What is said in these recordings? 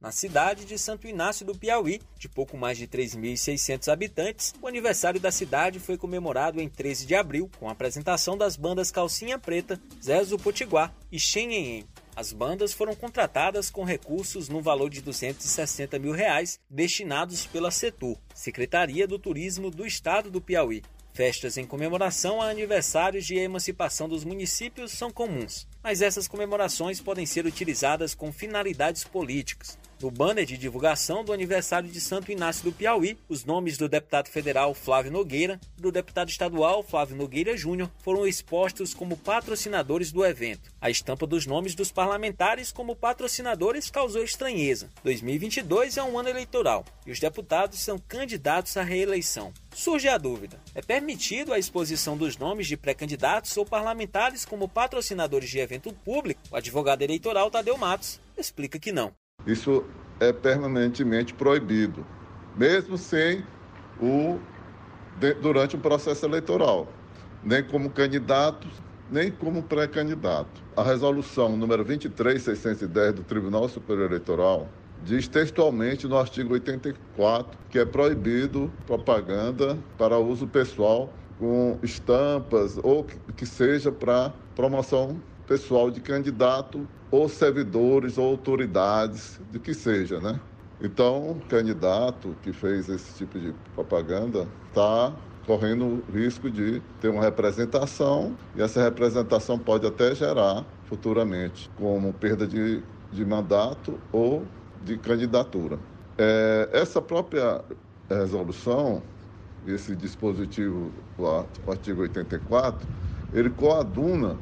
Na cidade de Santo Inácio do Piauí, de pouco mais de 3.600 habitantes, o aniversário da cidade foi comemorado em 13 de abril, com a apresentação das bandas Calcinha Preta, Zezo Potiguar e Xenhenhen. As bandas foram contratadas com recursos no valor de 260 mil reais destinados pela Setur, Secretaria do Turismo do Estado do Piauí. Festas em comemoração a aniversários de emancipação dos municípios são comuns, mas essas comemorações podem ser utilizadas com finalidades políticas. No banner de divulgação do aniversário de Santo Inácio do Piauí, os nomes do deputado federal Flávio Nogueira e do deputado estadual Flávio Nogueira Júnior foram expostos como patrocinadores do evento. A estampa dos nomes dos parlamentares como patrocinadores causou estranheza. 2022 é um ano eleitoral e os deputados são candidatos à reeleição. Surge a dúvida: é permitido a exposição dos nomes de pré-candidatos ou parlamentares como patrocinadores de evento público? O advogado eleitoral Tadeu Matos explica que não. Isso é permanentemente proibido, mesmo sem o durante o processo eleitoral, nem como candidato, nem como pré-candidato. A resolução número 23610 do Tribunal Superior Eleitoral diz textualmente no artigo 84 que é proibido propaganda para uso pessoal com estampas ou que seja para promoção pessoal de candidato ou servidores ou autoridades, de que seja, né? Então, o candidato que fez esse tipo de propaganda está correndo risco de ter uma representação e essa representação pode até gerar futuramente como perda de, de mandato ou de candidatura. É, essa própria resolução, esse dispositivo, o artigo 84, ele coaduna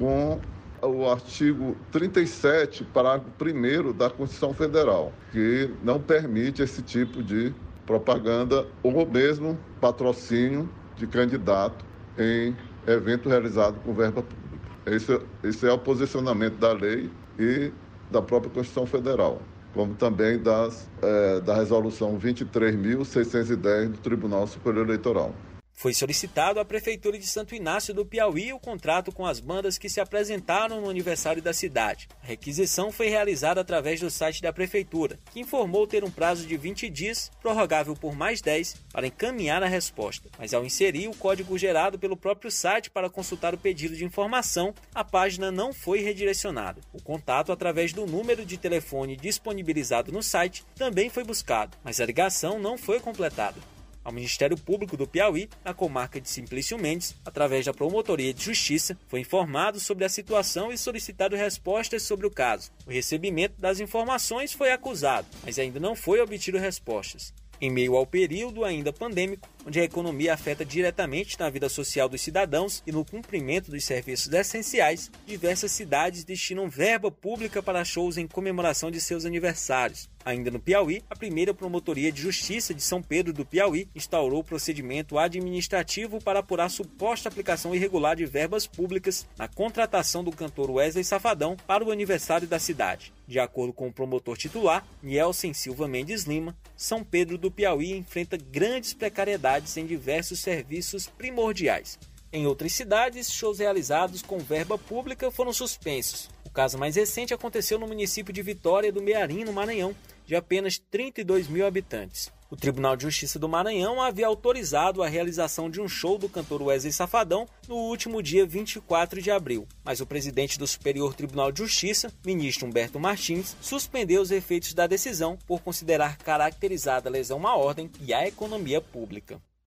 com o artigo 37, parágrafo 1 da Constituição Federal, que não permite esse tipo de propaganda ou mesmo patrocínio de candidato em evento realizado com verba pública. Esse, esse é o posicionamento da lei e da própria Constituição Federal, como também das, é, da Resolução 23.610 do Tribunal Superior Eleitoral. Foi solicitado à Prefeitura de Santo Inácio do Piauí o contrato com as bandas que se apresentaram no aniversário da cidade. A requisição foi realizada através do site da Prefeitura, que informou ter um prazo de 20 dias, prorrogável por mais 10, para encaminhar a resposta. Mas ao inserir o código gerado pelo próprio site para consultar o pedido de informação, a página não foi redirecionada. O contato através do número de telefone disponibilizado no site também foi buscado, mas a ligação não foi completada ao Ministério Público do Piauí, na comarca de Simplício Mendes, através da Promotoria de Justiça, foi informado sobre a situação e solicitado respostas sobre o caso. O recebimento das informações foi acusado, mas ainda não foi obtido respostas. Em meio ao período ainda pandêmico, onde a economia afeta diretamente na vida social dos cidadãos e no cumprimento dos serviços essenciais, diversas cidades destinam verba pública para shows em comemoração de seus aniversários. Ainda no Piauí, a primeira Promotoria de Justiça de São Pedro do Piauí instaurou procedimento administrativo para apurar suposta aplicação irregular de verbas públicas na contratação do cantor Wesley Safadão para o aniversário da cidade. De acordo com o promotor titular, Nielsen Silva Mendes Lima, São Pedro do Piauí enfrenta grandes precariedades em diversos serviços primordiais. Em outras cidades, shows realizados com verba pública foram suspensos. O caso mais recente aconteceu no município de Vitória do Mearim, no Maranhão, de apenas 32 mil habitantes. O Tribunal de Justiça do Maranhão havia autorizado a realização de um show do cantor Wesley Safadão no último dia 24 de abril, mas o presidente do Superior Tribunal de Justiça, ministro Humberto Martins, suspendeu os efeitos da decisão por considerar caracterizada a lesão à ordem e à economia pública.